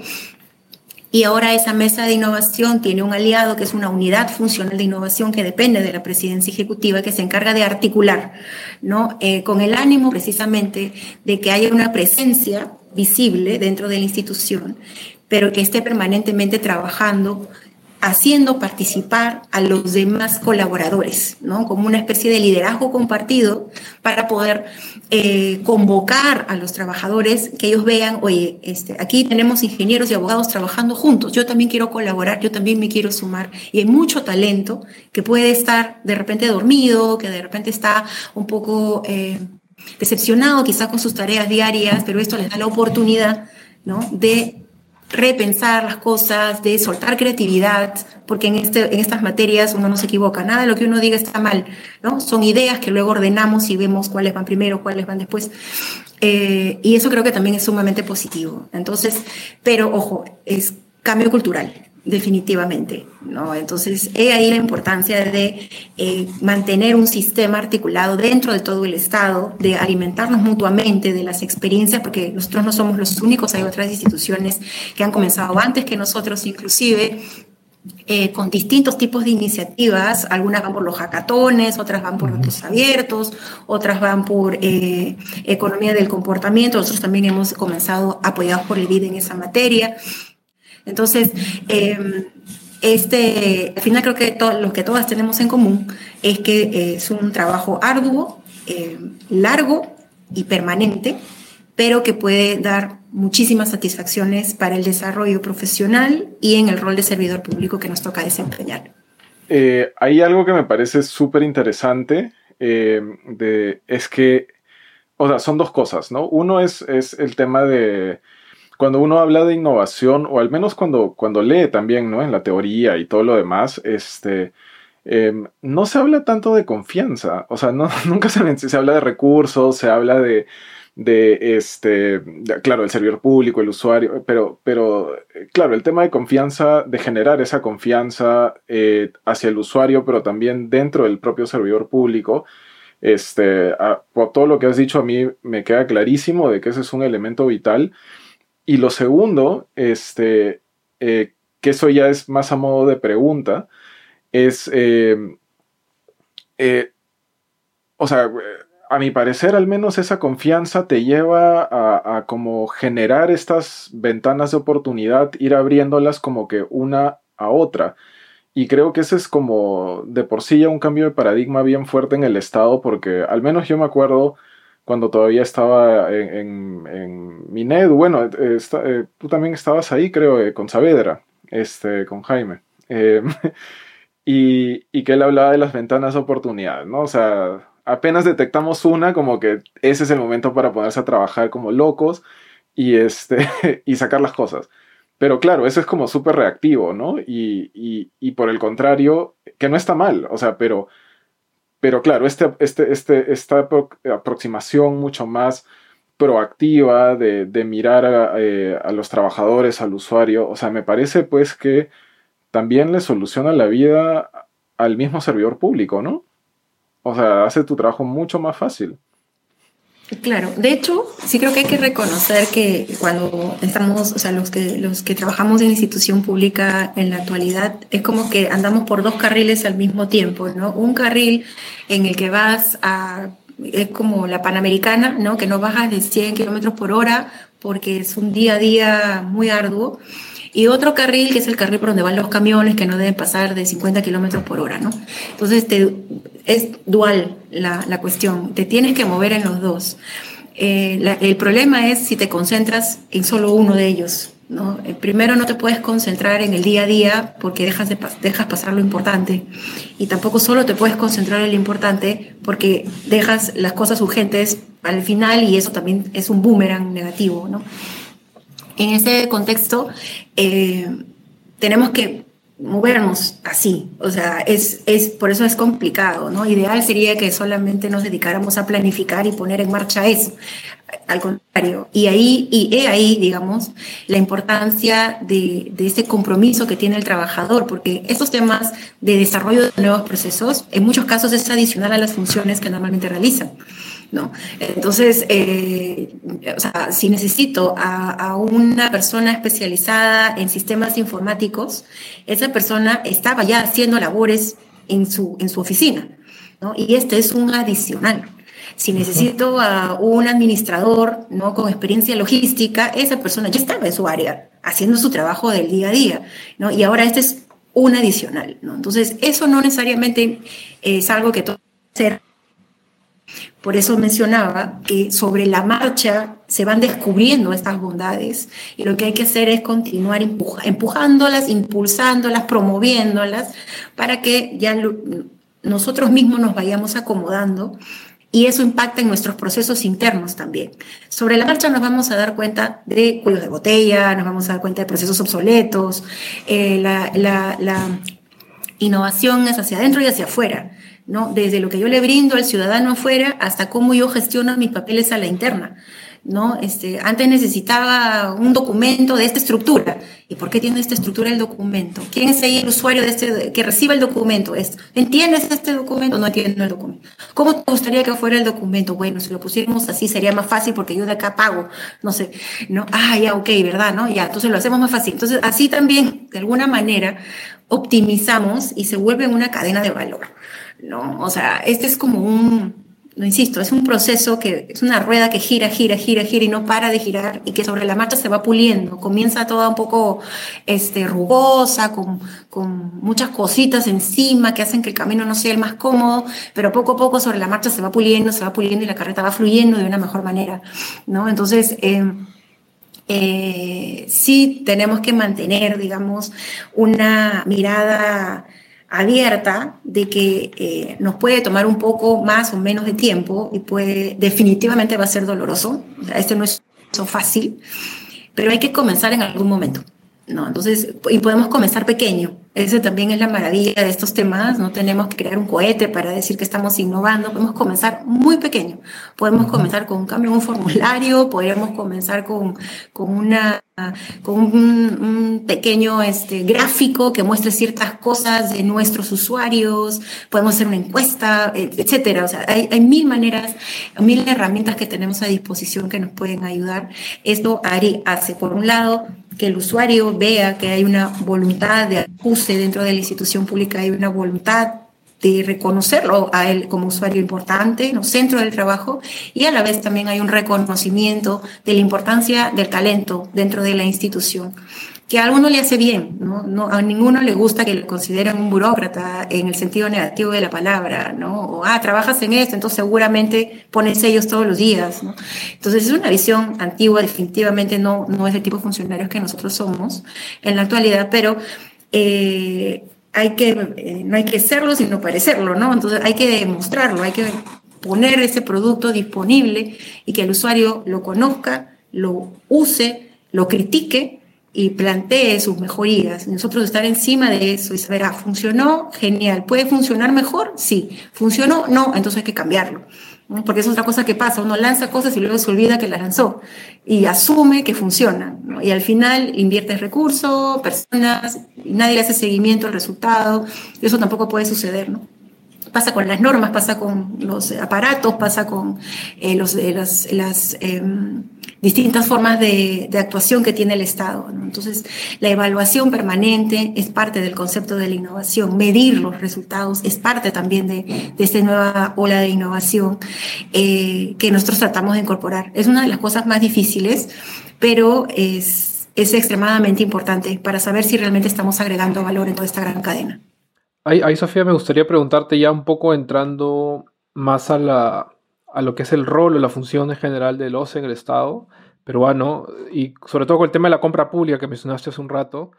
Y ahora esa mesa de innovación tiene un aliado que es una unidad funcional de innovación que depende de la presidencia ejecutiva que se encarga de articular, ¿no? Eh, con el ánimo precisamente de que haya una presencia visible dentro de la institución, pero que esté permanentemente trabajando haciendo participar a los demás colaboradores, ¿no? Como una especie de liderazgo compartido para poder eh, convocar a los trabajadores, que ellos vean, oye, este, aquí tenemos ingenieros y abogados trabajando juntos, yo también quiero colaborar, yo también me quiero sumar. Y hay mucho talento que puede estar de repente dormido, que de repente está un poco eh, decepcionado quizás con sus tareas diarias, pero esto les da la oportunidad ¿no? de repensar las cosas, de soltar creatividad, porque en, este, en estas materias uno no se equivoca, nada de lo que uno diga está mal, ¿no? Son ideas que luego ordenamos y vemos cuáles van primero, cuáles van después. Eh, y eso creo que también es sumamente positivo. Entonces, pero ojo, es cambio cultural definitivamente, ¿no? Entonces, he ahí la importancia de eh, mantener un sistema articulado dentro de todo el Estado, de alimentarnos mutuamente de las experiencias, porque nosotros no somos los únicos, hay otras instituciones que han comenzado antes que nosotros, inclusive, eh, con distintos tipos de iniciativas, algunas van por los hackatones, otras van por datos abiertos, otras van por eh, economía del comportamiento, nosotros también hemos comenzado apoyados por el BID en esa materia. Entonces, em, este, al final creo que lo que todas tenemos en común es que eh, es un trabajo arduo, em, largo y permanente, pero que puede dar muchísimas satisfacciones para el desarrollo profesional y en el rol de servidor público que nos toca desempeñar. Eh, hay algo que me parece súper interesante, es que, o sea, son dos cosas, ¿no? Uno es, es el tema de cuando uno habla de innovación, o al menos cuando, cuando lee también, ¿no? En la teoría y todo lo demás, este, em, no se habla tanto de confianza, o sea, no, nunca se, se habla de recursos, se habla de, de este, claro, el servidor público, el usuario, pero, pero, claro, el tema de confianza, de generar esa confianza eh, hacia el usuario, pero también dentro del propio servidor público, este, por todo lo que has dicho a mí me queda clarísimo de que ese es un elemento vital y lo segundo, este, eh, que eso ya es más a modo de pregunta, es, eh, eh, o sea, a mi parecer al menos esa confianza te lleva a, a, como generar estas ventanas de oportunidad, ir abriéndolas como que una a otra. Y creo que ese es como de por sí ya un cambio de paradigma bien fuerte en el Estado, porque al menos yo me acuerdo cuando todavía estaba en, en, Minedu. Bueno, eh, eh, tú también estabas ahí, creo, eh, con Saavedra, este, con Jaime. y, y, que él hablaba de las ventanas de oportunidad, ¿no? O sea, apenas detectamos una, como que ese es el momento para ponerse a trabajar como locos y, este, y sacar las cosas. Pero claro, eso es como súper reactivo, ¿no? Y, y, por el contrario, que no está mal, o sea, pero, pero claro, este, este, este, esta aproximación mucho más proactiva de, de mirar a, eh, a, los trabajadores, al usuario, o sea, me parece pues que también le soluciona la vida al mismo servidor público, ¿no? O sea, hace tu trabajo mucho más fácil. Claro, de hecho, sí creo que hay que reconocer que cuando estamos, o sea, los que, los que trabajamos en institución pública en la actualidad, es como que andamos por dos carriles al mismo tiempo, ¿no? Un carril en el que vas a, es como la Panamericana, ¿no? Que no bajas de 100 kilómetros por hora porque es un día a día muy arduo y otro carril que es el carril por donde van los camiones que no deben pasar de 50 kilómetros por hora, ¿no? Entonces te, es dual la, la, cuestión, te tienes que mover en los dos. Eh, el problema es si te concentras en solo uno de ellos, ¿no? Eh, primero no te puedes concentrar en el día a día porque dejas, de, dejas pasar lo importante y tampoco solo te puedes concentrar en lo importante porque dejas las cosas urgentes al final y eso también es un boomerang negativo, ¿no? En ese contexto, eh, tenemos que movernos así, o sea, es, es, por eso es complicado, ¿no? Ideal sería que solamente nos dedicáramos a planificar y poner en marcha eso, al contrario, y ahí, y he ahí, digamos, la importancia de, de ese compromiso que tiene el trabajador, porque estos temas de desarrollo de nuevos procesos, en muchos casos es adicional a las funciones que normalmente realizan. ¿No? Entonces, eh, o sea, si necesito a, a, una persona especializada en sistemas informáticos, esa persona estaba ya haciendo labores en su, en su oficina, ¿no? Y este es un adicional. Si necesito a un administrador ¿no? con experiencia logística, esa persona ya estaba en su área, haciendo su trabajo del día a día, ¿no? Y ahora este es un adicional, ¿no? Entonces, eso no necesariamente es algo que todo ser por eso mencionaba que sobre la marcha se van descubriendo estas bondades y lo que hay que hacer es continuar empujándolas, impulsándolas, promoviéndolas para que ya nosotros mismos nos vayamos acomodando y eso impacta en nuestros procesos internos también. Sobre la marcha nos vamos a dar cuenta de cuellos de botella, nos vamos a dar cuenta de procesos obsoletos, eh, la, la, la innovación es hacia adentro y hacia afuera. ¿No? Desde lo que yo le brindo al ciudadano afuera hasta cómo yo gestiono mis papeles a la interna. ¿no? Este, antes necesitaba un documento de esta estructura. ¿Y por qué tiene esta estructura el documento? ¿Quién es el usuario de este, que recibe el documento? ¿Entiendes este documento? No entiendo el documento. ¿Cómo te gustaría que fuera el documento? Bueno, si lo pusiéramos así sería más fácil porque yo de acá pago. No sé, ¿no? Ah, ya, ok, ¿verdad? ¿No? Ya, entonces lo hacemos más fácil. Entonces, así también, de alguna manera, optimizamos y se vuelve una cadena de valor. ¿No? O sea, este es como un, lo insisto, es un proceso que es una rueda que gira, gira, gira, gira y no para de girar y que sobre la marcha se va puliendo. Comienza toda un poco este, rugosa, con, con muchas cositas encima que hacen que el camino no sea el más cómodo, pero poco a poco sobre la marcha se va puliendo, se va puliendo y la carreta va fluyendo de una mejor manera, ¿no? Entonces, eh, eh, sí tenemos que mantener, digamos, una mirada abierta de que eh, nos puede tomar un poco más o menos de tiempo y puede, definitivamente va a ser doloroso. O este no es fácil, pero hay que comenzar en algún momento. ¿no? Entonces, y podemos comenzar pequeño. Ese también es la maravilla de estos temas. No tenemos que crear un cohete para decir que estamos innovando. Podemos comenzar muy pequeño. Podemos comenzar con un cambio en un formulario, podríamos comenzar con, con, una, con un, pequeño este, gráfico que muestre ciertas cosas de nuestros usuarios. Podemos hacer una encuesta, etcétera. O sea, hay, hay mil maneras, mil herramientas que tenemos a disposición que nos pueden ayudar. Esto hace, por un lado, que el usuario vea que hay una voluntad de acuse dentro de la institución pública, hay una voluntad de reconocerlo a él como usuario importante, ¿no? centro del trabajo, y a la vez también hay un reconocimiento de la importancia del talento dentro de la institución que a alguno le hace bien, ¿no? no a ninguno le gusta que lo consideren un burócrata en el sentido negativo de la palabra, ¿no? O, ah, trabajas en esto, entonces seguramente pones sellos todos los días, ¿no? Entonces es una visión antigua, definitivamente no, no es el tipo de funcionarios que nosotros somos en la actualidad, pero eh, hay que, eh, no hay que serlo, sino parecerlo, ¿no? Entonces hay que demostrarlo, hay que poner ese producto disponible y que el usuario lo conozca, lo use, lo critique y plantee sus mejorías. Nosotros estar encima de eso y saber, ah, funcionó, genial. ¿Puede funcionar mejor? Sí. ¿Funcionó? No, entonces hay que cambiarlo. Porque es otra cosa que pasa, uno lanza cosas y luego se olvida que las lanzó y asume que funcionan. Y al final invierte recursos, personas, y nadie le hace seguimiento al resultado. Y eso tampoco puede suceder, ¿no? pasa con las normas, pasa con los aparatos, pasa con eh, los, las, las em, distintas formas de, de, actuación que tiene el Estado. Entonces, la evaluación permanente es parte del concepto de la innovación. Medir los resultados es parte también de, de esta nueva ola de innovación eh, que nosotros tratamos de incorporar. Es una de las cosas más difíciles, pero es, es extremadamente importante para saber si realmente estamos agregando valor en toda esta gran cadena. Ahí, Sofía, me gustaría preguntarte ya un poco entrando más a, la, a lo que es el rol o la función en general del OCE en el Estado peruano y sobre todo con el tema de la compra pública que mencionaste hace un rato.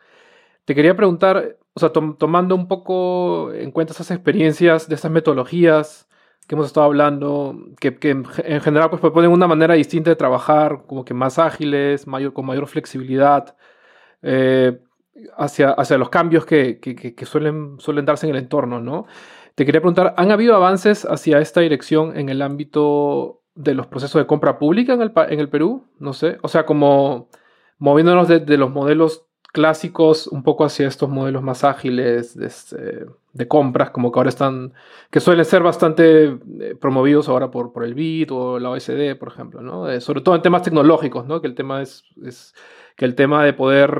Te quería preguntar, o sea, tomando un poco en cuenta esas experiencias de estas metodologías que hemos estado hablando, que, que en, general pues proponen una manera distinta de trabajar, como que más ágiles, mayor, con mayor flexibilidad. Eh, hacia, hacia los cambios que, que, suelen, suelen darse en el entorno, ¿no? Te quería preguntar, ¿han habido avances hacia esta dirección en el ámbito de los procesos de compra pública en el, en el Perú? No sé, o sea, como moviéndonos de, de los modelos clásicos un poco hacia estos modelos más ágiles de, este, de, compras, como que ahora están, que suelen ser bastante eh, promovidos ahora por, por el BIT o la OSD, por ejemplo, ¿no? Eh, sobre todo en temas tecnológicos, ¿no? Que el tema es, es que el tema de poder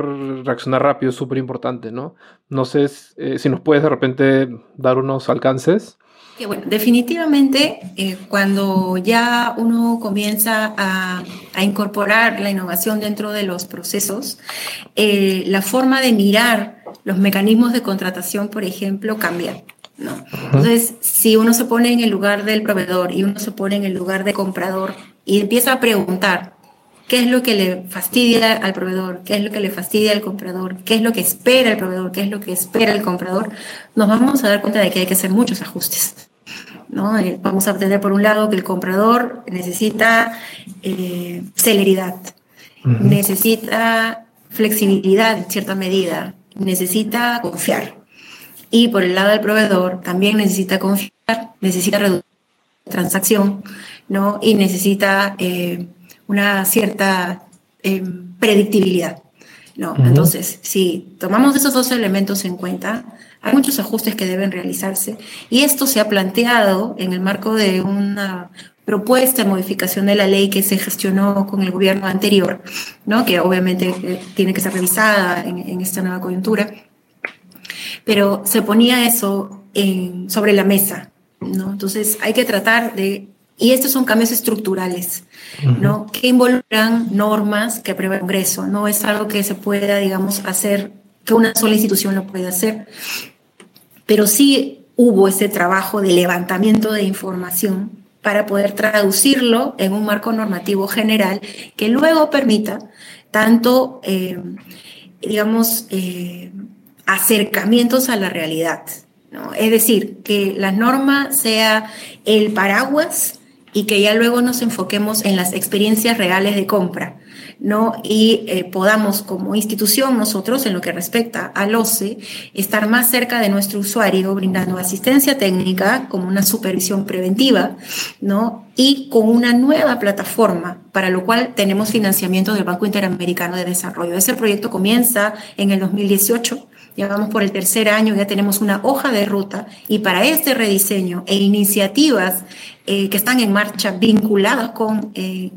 reaccionar rápido es súper importante, ¿no? No sé eh, si nos puedes de repente dar unos alcances. Bueno, definitivamente eh, cuando ya uno comienza a, incorporar la innovación dentro de los procesos, eh, la forma de mirar los mecanismos de contratación, por ejemplo, cambia. ¿no? Entonces, si uno se pone en el lugar del proveedor y uno se pone en el lugar de comprador y empieza a preguntar, qué es lo que le fastidia al proveedor, qué es lo que le fastidia al comprador, qué es lo que espera el proveedor, qué es lo que espera el comprador, nos vamos a dar cuenta de que hay que hacer muchos ajustes. ¿No? Eh, vamos a obtener por un lado que el comprador necesita eh, celeridad, necesita flexibilidad en cierta medida, necesita confiar. Y por el lado del proveedor también necesita confiar, necesita reducir la transacción, ¿no? Y necesita eh, una cierta em, predictibilidad. ¿no? Entonces, si tomamos esos dos elementos en cuenta, hay muchos ajustes que deben realizarse y esto se ha planteado en el marco de una propuesta de modificación de la ley que se gestionó con el gobierno anterior, ¿no? que obviamente eh, tiene que ser revisada en, esta nueva coyuntura, pero se ponía eso sobre la mesa. ¿no? Entonces hay que tratar de y estos son cambios estructurales, ¿no? Que involucran normas que aprueba el Congreso. No es algo que se pueda, digamos, hacer, que una sola institución lo pueda hacer. Pero sí hubo ese trabajo de levantamiento de información para poder traducirlo en un marco normativo general que luego permita tanto, eh, digamos, eh, acercamientos a la realidad. ¿no? Es decir, que la norma sea el paraguas y que ya luego nos enfoquemos en las experiencias reales de compra, ¿no? Y eh, podamos como institución nosotros, en lo que respecta al OCE, estar más cerca de nuestro usuario, brindando asistencia técnica como una supervisión preventiva, ¿no? Y con una nueva plataforma, para lo cual tenemos financiamiento del Banco Interamericano de Desarrollo. Ese proyecto comienza en el 2018 ya vamos por el tercer año, ya tenemos una hoja de ruta y para este rediseño e iniciativas eh, que están en marcha vinculadas con eh,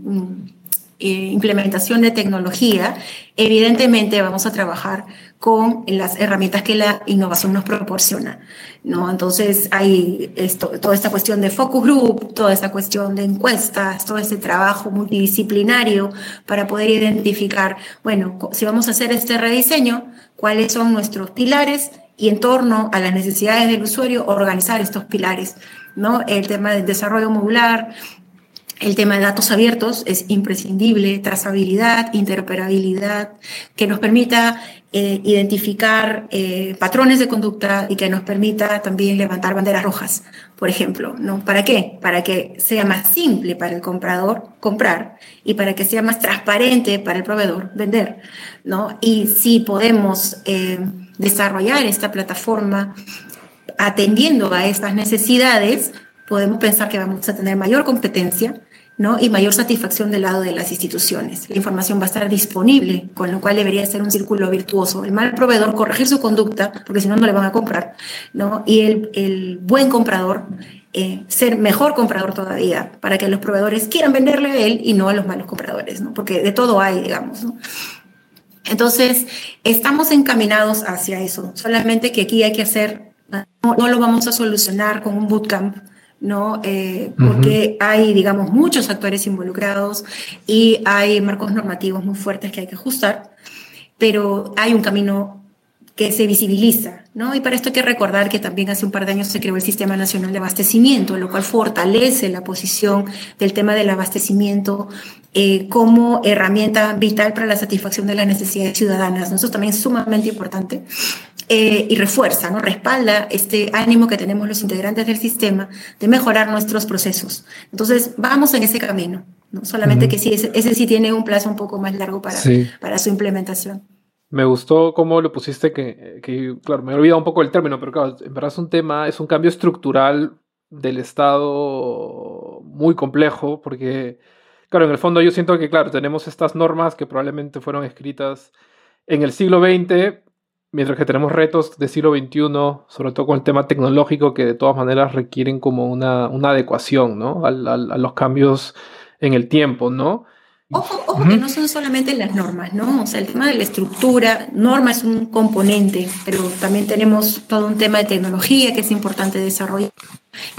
implementación de tecnología, evidentemente vamos a trabajar con las herramientas que la innovación nos proporciona. ¿no? Entonces hay toda esta cuestión de focus group, toda esta cuestión de encuestas, todo este trabajo multidisciplinario para poder identificar, bueno, si vamos a hacer este rediseño, cuáles son nuestros pilares y en torno a las necesidades del usuario organizar estos pilares. ¿no? El tema del desarrollo modular, el tema de datos abiertos es imprescindible, trazabilidad, interoperabilidad, que nos permita eh, identificar eh, patrones de conducta y que nos permita también levantar banderas rojas, por ejemplo. ¿no? ¿Para qué? Para que sea más simple para el comprador comprar y para que sea más transparente para el proveedor vender. ¿no? Y si podemos eh, desarrollar esta plataforma atendiendo a estas necesidades, podemos pensar que vamos a tener mayor competencia, ¿no? y mayor satisfacción del lado de las instituciones. La información va a estar disponible, con lo cual debería ser un círculo virtuoso. El mal proveedor corregir su conducta, porque si no, no le van a comprar, ¿no? y el, buen comprador eh, ser mejor comprador todavía, para que los proveedores quieran venderle a él y no a los malos compradores, ¿no? porque de todo hay, digamos. Entonces, estamos encaminados hacia eso, solamente que aquí hay que hacer, no lo vamos a solucionar con un bootcamp, ¿no? Eh, porque hay, digamos, muchos actores involucrados y hay marcos normativos muy fuertes que hay que ajustar, pero hay un camino que se visibiliza, ¿no? Y para esto hay que recordar que también hace un par de años se creó el Sistema Nacional de Abastecimiento, lo cual fortalece la posición del tema del abastecimiento eh, como herramienta vital para la satisfacción de las necesidades ciudadanas. Eso también es sumamente importante. Eh, y refuerza, ¿no? respalda este ánimo que tenemos los integrantes del sistema de mejorar nuestros procesos. Entonces, vamos en ese camino, ¿no? solamente que sí, ese, ese, sí tiene un plazo un poco más largo para, sí. para su implementación. Me gustó cómo lo pusiste, que, que, claro, me he olvidado un poco el término, pero claro, en verdad es un tema, es un cambio estructural del Estado muy complejo, porque, claro, en el fondo yo siento que, claro, tenemos estas normas que probablemente fueron escritas en el siglo XX, mientras que tenemos retos del siglo XXI, sobre todo con el tema tecnológico, que de todas maneras requieren como una, una adecuación, ¿no? A, a, a los cambios en el tiempo, ¿no? Ojo, ojo uh -huh. que no son solamente las normas, ¿no? O sea, el tema de la estructura, norma es un componente, pero también tenemos todo un tema de tecnología que es importante desarrollar.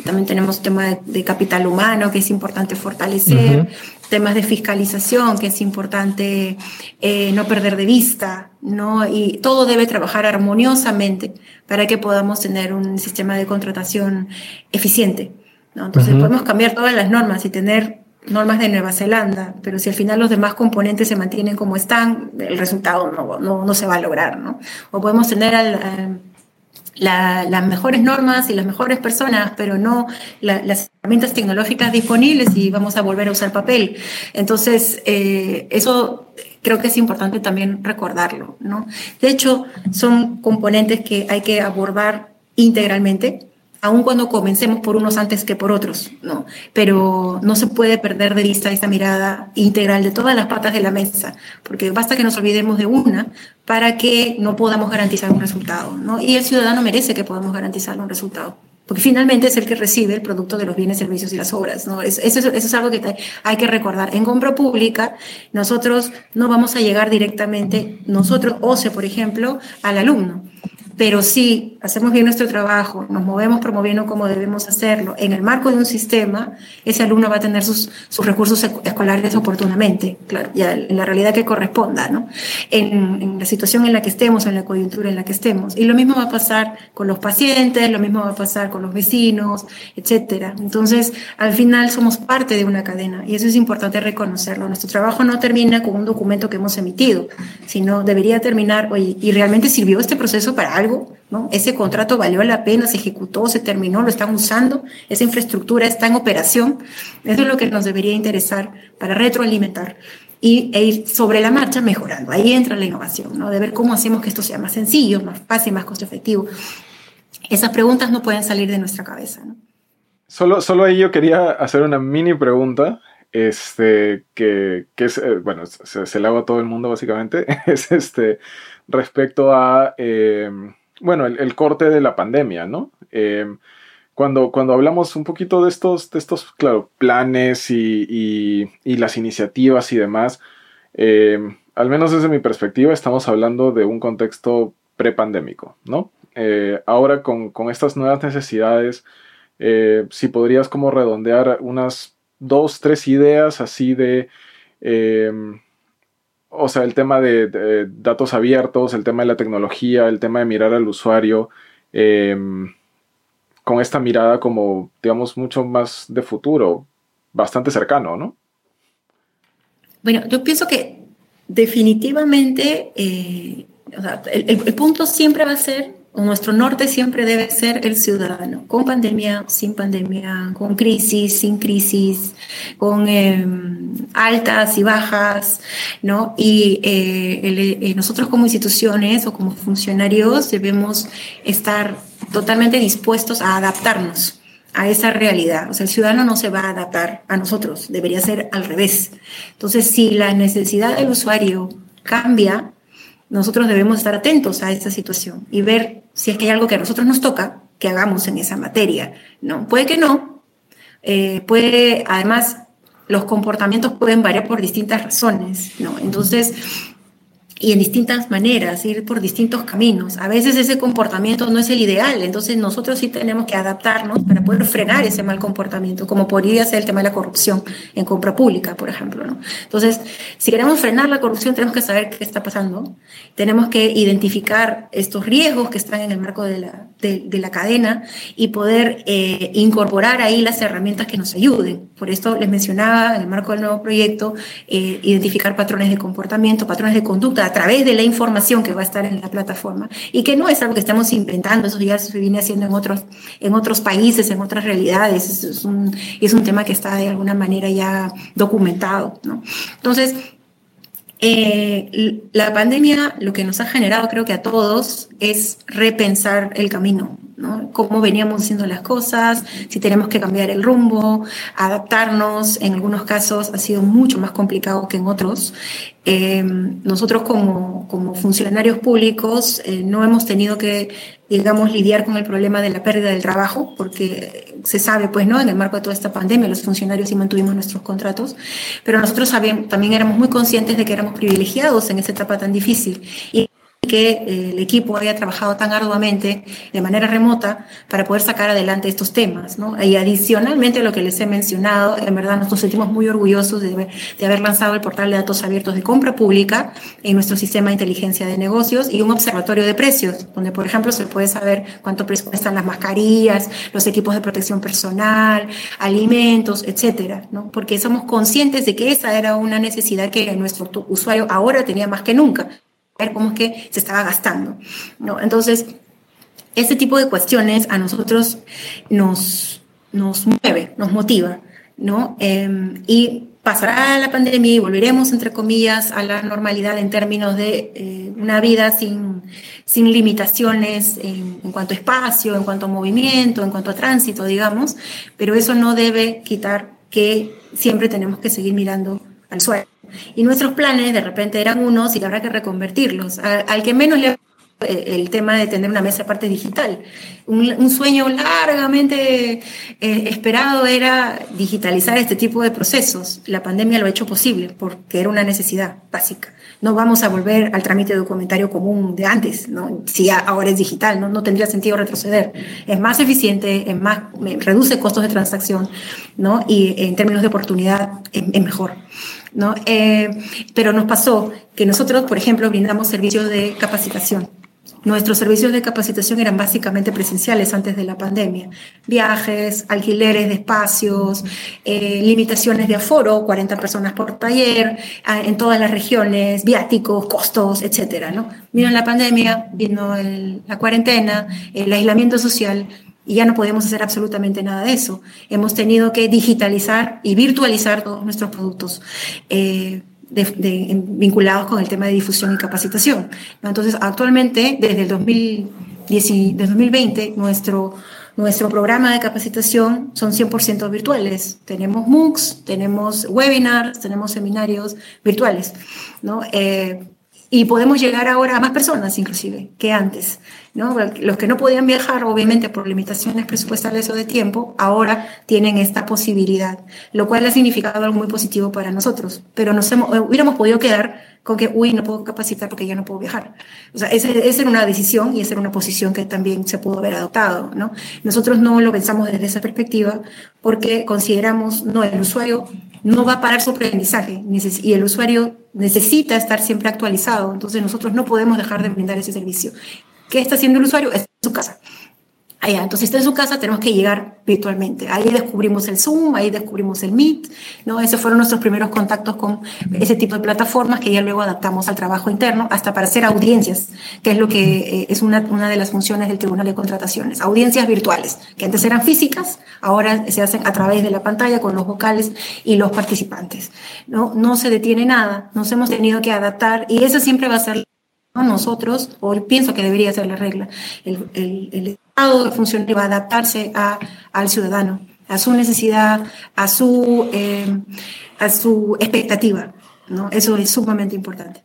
También tenemos tema de, de capital humano que es importante fortalecer, uh -huh. temas de fiscalización que es importante eh, no perder de vista, ¿no? Y todo debe trabajar armoniosamente para que podamos tener un sistema de contratación eficiente, ¿no? Entonces uh -huh. podemos cambiar todas las normas y tener normas de Nueva Zelanda, pero si al final los demás componentes se mantienen como están, el resultado no, no, no se va a lograr, ¿no? O podemos tener la, las mejores normas y las mejores personas, pero no la, las herramientas tecnológicas disponibles y vamos a volver a usar papel. Entonces, eh, eso creo que es importante también recordarlo, ¿no? De hecho, son componentes que hay que abordar integralmente aun cuando comencemos por unos antes que por otros, ¿no? Pero no se puede perder de vista esta mirada integral de todas las patas de la mesa, porque basta que nos olvidemos de una para que no podamos garantizar un resultado, ¿no? Y el ciudadano merece que podamos garantizar un resultado. Porque finalmente es el que recibe el producto de los bienes, servicios y las obras. ¿no? Eso, eso, es algo que hay que recordar. En compra pública, nosotros no vamos a llegar directamente, nosotros, OCE, por ejemplo, al alumno pero si hacemos bien nuestro trabajo, nos movemos promoviendo como debemos hacerlo, en el marco de un sistema, ese alumno va a tener sus, sus recursos escolares oportunamente, claro, ya en la realidad que corresponda, ¿no? En, en, la situación en la que estemos, en la coyuntura en la que estemos. Y lo mismo va a pasar con los pacientes, lo mismo va a pasar con los vecinos, etcétera. Entonces, al final somos parte de una cadena y eso es importante reconocerlo. Nuestro trabajo no termina con un documento que hemos emitido, sino debería terminar, oye, ¿y realmente sirvió este proceso para algo? ¿no? Ese contrato valió la pena, se ejecutó, se terminó, lo están usando, esa infraestructura está en operación. Eso es lo que nos debería interesar para retroalimentar y, e ir sobre la marcha mejorando. Ahí entra la innovación, ¿no? De ver cómo hacemos que esto sea más sencillo, más fácil, más costo efectivo. Esas preguntas no pueden salir de nuestra cabeza, ¿no? Solo, solo ahí yo quería hacer una mini pregunta este, que, que es, eh, bueno, se, se, le hago a todo el mundo básicamente, es este, respecto a, eh, bueno, el, corte de la pandemia, ¿no? Eh, cuando, cuando hablamos un poquito de estos, de estos claro, planes y, y, las iniciativas y demás, eh, al menos desde mi perspectiva, estamos hablando de un contexto prepandémico, ¿no? Ahora con, con, estas nuevas necesidades, si podrías como redondear unas dos, tres ideas así de o sea, el tema de, datos abiertos, el tema de la tecnología, el tema de mirar al usuario, eh, con esta mirada como, digamos, mucho más de futuro, bastante cercano, ¿no? Bueno, yo pienso que definitivamente eh, el, punto siempre va a ser, nuestro norte siempre debe ser el ciudadano, con pandemia, sin pandemia, con crisis, sin crisis, con em, altas y bajas, ¿no? Y eh, eh, nosotros como instituciones o como funcionarios debemos estar totalmente dispuestos a adaptarnos a esa realidad. O sea, el ciudadano no se va a adaptar a nosotros, debería ser al revés. Entonces, si la necesidad del usuario cambia, nosotros debemos estar atentos a esta situación y ver si es que hay algo que a nosotros nos toca que hagamos en esa materia. No, puede que no. Eh, puede, además, los comportamientos pueden variar por distintas razones, ¿no? Entonces, y en distintas maneras, ir por distintos caminos. A veces ese comportamiento no es el ideal, entonces nosotros sí tenemos que adaptarnos para poder frenar ese mal comportamiento, como podría ser el tema de la corrupción en compra pública, por ejemplo. ¿no? Entonces, si queremos frenar la corrupción, tenemos que saber qué está pasando, tenemos que identificar estos riesgos que están en el marco de la, de, la cadena y poder eh, incorporar ahí las herramientas que nos ayuden. Por esto les mencionaba en el marco del nuevo proyecto, eh, identificar patrones de comportamiento, patrones de conducta a través de la información que va a estar en la plataforma y que no es algo que estamos inventando, eso ya se viene haciendo en otros, en otros países, en otras realidades, es, un, es un tema que está de alguna manera ya documentado. ¿no? Entonces, eh, la pandemia lo que nos ha generado, creo que a todos, es repensar el camino, ¿no? Cómo veníamos haciendo las cosas, si tenemos que cambiar el rumbo, adaptarnos. En algunos casos ha sido mucho más complicado que en otros. Eh, nosotros como, como, funcionarios públicos eh, no hemos tenido que, digamos, lidiar con el problema de la pérdida del trabajo, porque se sabe, pues, ¿no? En el marco de toda esta pandemia, los funcionarios sí mantuvimos nuestros contratos, pero nosotros también éramos muy conscientes de que éramos privilegiados en esta etapa tan difícil. Que eh, el equipo haya trabajado tan arduamente de manera remota para poder sacar adelante estos temas. ¿no? Y adicionalmente a lo que les he mencionado, en verdad nos sentimos muy orgullosos de, de, haber lanzado el portal de datos abiertos de compra pública en nuestro sistema de inteligencia de negocios y un observatorio de precios, donde por ejemplo se puede saber cuánto cuestan las mascarillas, los equipos de protección personal, alimentos, etcétera, ¿no? porque somos conscientes de que esa era una necesidad que nuestro usuario ahora tenía más que nunca ver cómo es que se estaba gastando. ¿no? Entonces, este tipo de cuestiones a nosotros nos, nos mueve, nos motiva, ¿no? Em, y pasará la pandemia y volveremos, entre comillas, a la normalidad en términos de eh, una vida sin, sin limitaciones en, en, cuanto a espacio, en cuanto a movimiento, en cuanto a tránsito, digamos, pero eso no debe quitar que siempre tenemos que seguir mirando al suelo. Y nuestros planes de repente eran unos y habrá que reconvertirlos. Al, que menos le eh, el tema de tener una mesa aparte digital. Un, sueño largamente eh, esperado era digitalizar este tipo de procesos. La pandemia lo ha hecho posible porque era una necesidad básica. No vamos a volver al trámite documentario común de antes, ¿no? si ahora es digital, ¿no? no tendría sentido retroceder. Es más eficiente, es más, reduce costos de transacción ¿no? y en términos de oportunidad es mejor. ¿No? Eh, pero nos pasó que nosotros, por ejemplo, brindamos servicios de capacitación. Nuestros servicios de capacitación eran básicamente presenciales antes de la pandemia. Viajes, alquileres de espacios, eh, limitaciones de aforo, 40 personas por taller, en todas las regiones, viáticos, costos, etcétera, ¿no? Vino la pandemia, vino la cuarentena, el aislamiento social, y ya no podemos hacer absolutamente nada de eso. Hemos tenido que digitalizar y virtualizar todos nuestros productos. Eh, vinculados con el tema de difusión y capacitación. Entonces, actualmente, desde el 2020, nuestro, nuestro programa de capacitación son 100% virtuales. Tenemos MOOCs, tenemos webinars, tenemos seminarios virtuales. ¿no? Eh, y podemos llegar ahora a más personas inclusive que antes. ¿no? Los que no podían viajar, obviamente por limitaciones presupuestales o de tiempo, ahora tienen esta posibilidad, lo cual ha significado algo muy positivo para nosotros. Pero nos hubiéramos podido quedar con que, uy, no puedo capacitar porque ya no puedo viajar. O sea, esa, esa era una decisión y esa era una posición que también se pudo haber adoptado, ¿no? Nosotros no lo pensamos desde esa perspectiva porque consideramos, no, el usuario no va a parar su aprendizaje y el usuario necesita estar siempre actualizado, entonces nosotros no podemos dejar de brindar ese servicio. ¿Qué está haciendo el usuario? Es su casa Allá, entonces, si está en su casa, tenemos que llegar virtualmente. Ahí descubrimos el Zoom, ahí descubrimos el Meet, ¿no? Esos fueron nuestros primeros contactos con ese tipo de plataformas que ya luego adaptamos al trabajo interno, hasta para hacer audiencias, que es lo que eh, es una, de las funciones del Tribunal de Contrataciones. Audiencias virtuales, que antes eran físicas, ahora se hacen a través de la pantalla con los vocales y los participantes. No, no se detiene nada, nos hemos tenido que adaptar y eso siempre va a ser nosotros, o pienso que debería ser la regla, el Estado funcionario va a adaptarse a, al ciudadano, a su necesidad, a su, eh, a su expectativa. ¿no? Eso es sumamente importante.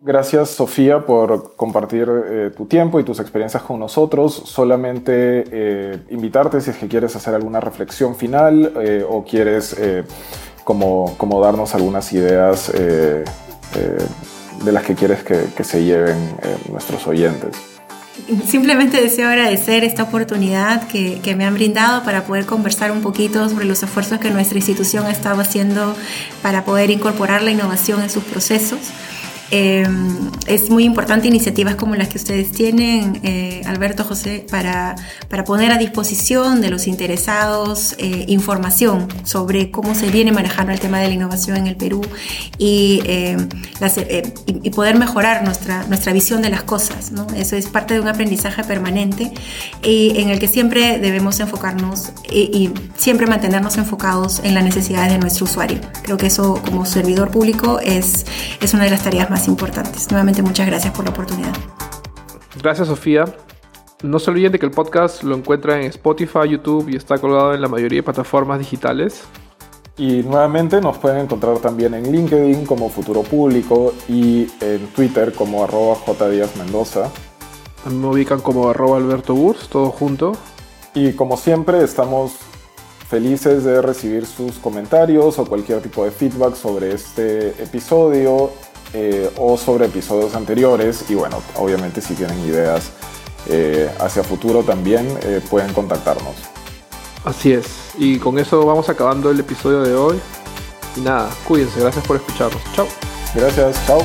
Gracias, Sofía, por compartir eh, tu tiempo y tus experiencias con nosotros. Solamente eh, invitarte si es que quieres hacer alguna reflexión final eh, o quieres como, como, darnos algunas ideas de las que quieres que, que se lleven nuestros oyentes. Simplemente deseo agradecer esta oportunidad que, que, me han brindado para poder conversar un poquito sobre los esfuerzos que nuestra institución ha estado haciendo para poder incorporar la innovación en sus procesos. Eh, es muy importante iniciativas como las que ustedes tienen, eh, Alberto José, para, para, poner a disposición de los interesados eh, información sobre cómo se viene manejando el tema de la innovación en el Perú y, eh, las, eh, y, y, poder mejorar nuestra, nuestra visión de las cosas. ¿no? Eso es parte de un aprendizaje permanente y en el que siempre debemos enfocarnos y, y siempre mantenernos enfocados en las necesidades de nuestro usuario. Creo que eso como servidor público es, es una de las tareas más importantes. Nuevamente muchas gracias por la oportunidad. Gracias Sofía. No se olviden de que el podcast lo encuentran en Spotify, YouTube y está colgado en la mayoría de plataformas digitales. Y nuevamente nos pueden encontrar también en LinkedIn como Futuro Público y en Twitter como arroba Mendoza. Me ubican como arroba Alberto Burs, todo junto. Y como siempre estamos felices de recibir sus comentarios o cualquier tipo de feedback sobre este episodio eh, o sobre episodios anteriores. Y bueno, obviamente si tienen ideas eh, hacia futuro también eh, pueden contactarnos. Así es. Y con eso vamos acabando el episodio de hoy. Y nada, cuídense. Gracias por escucharnos. Chao. Gracias. Chao.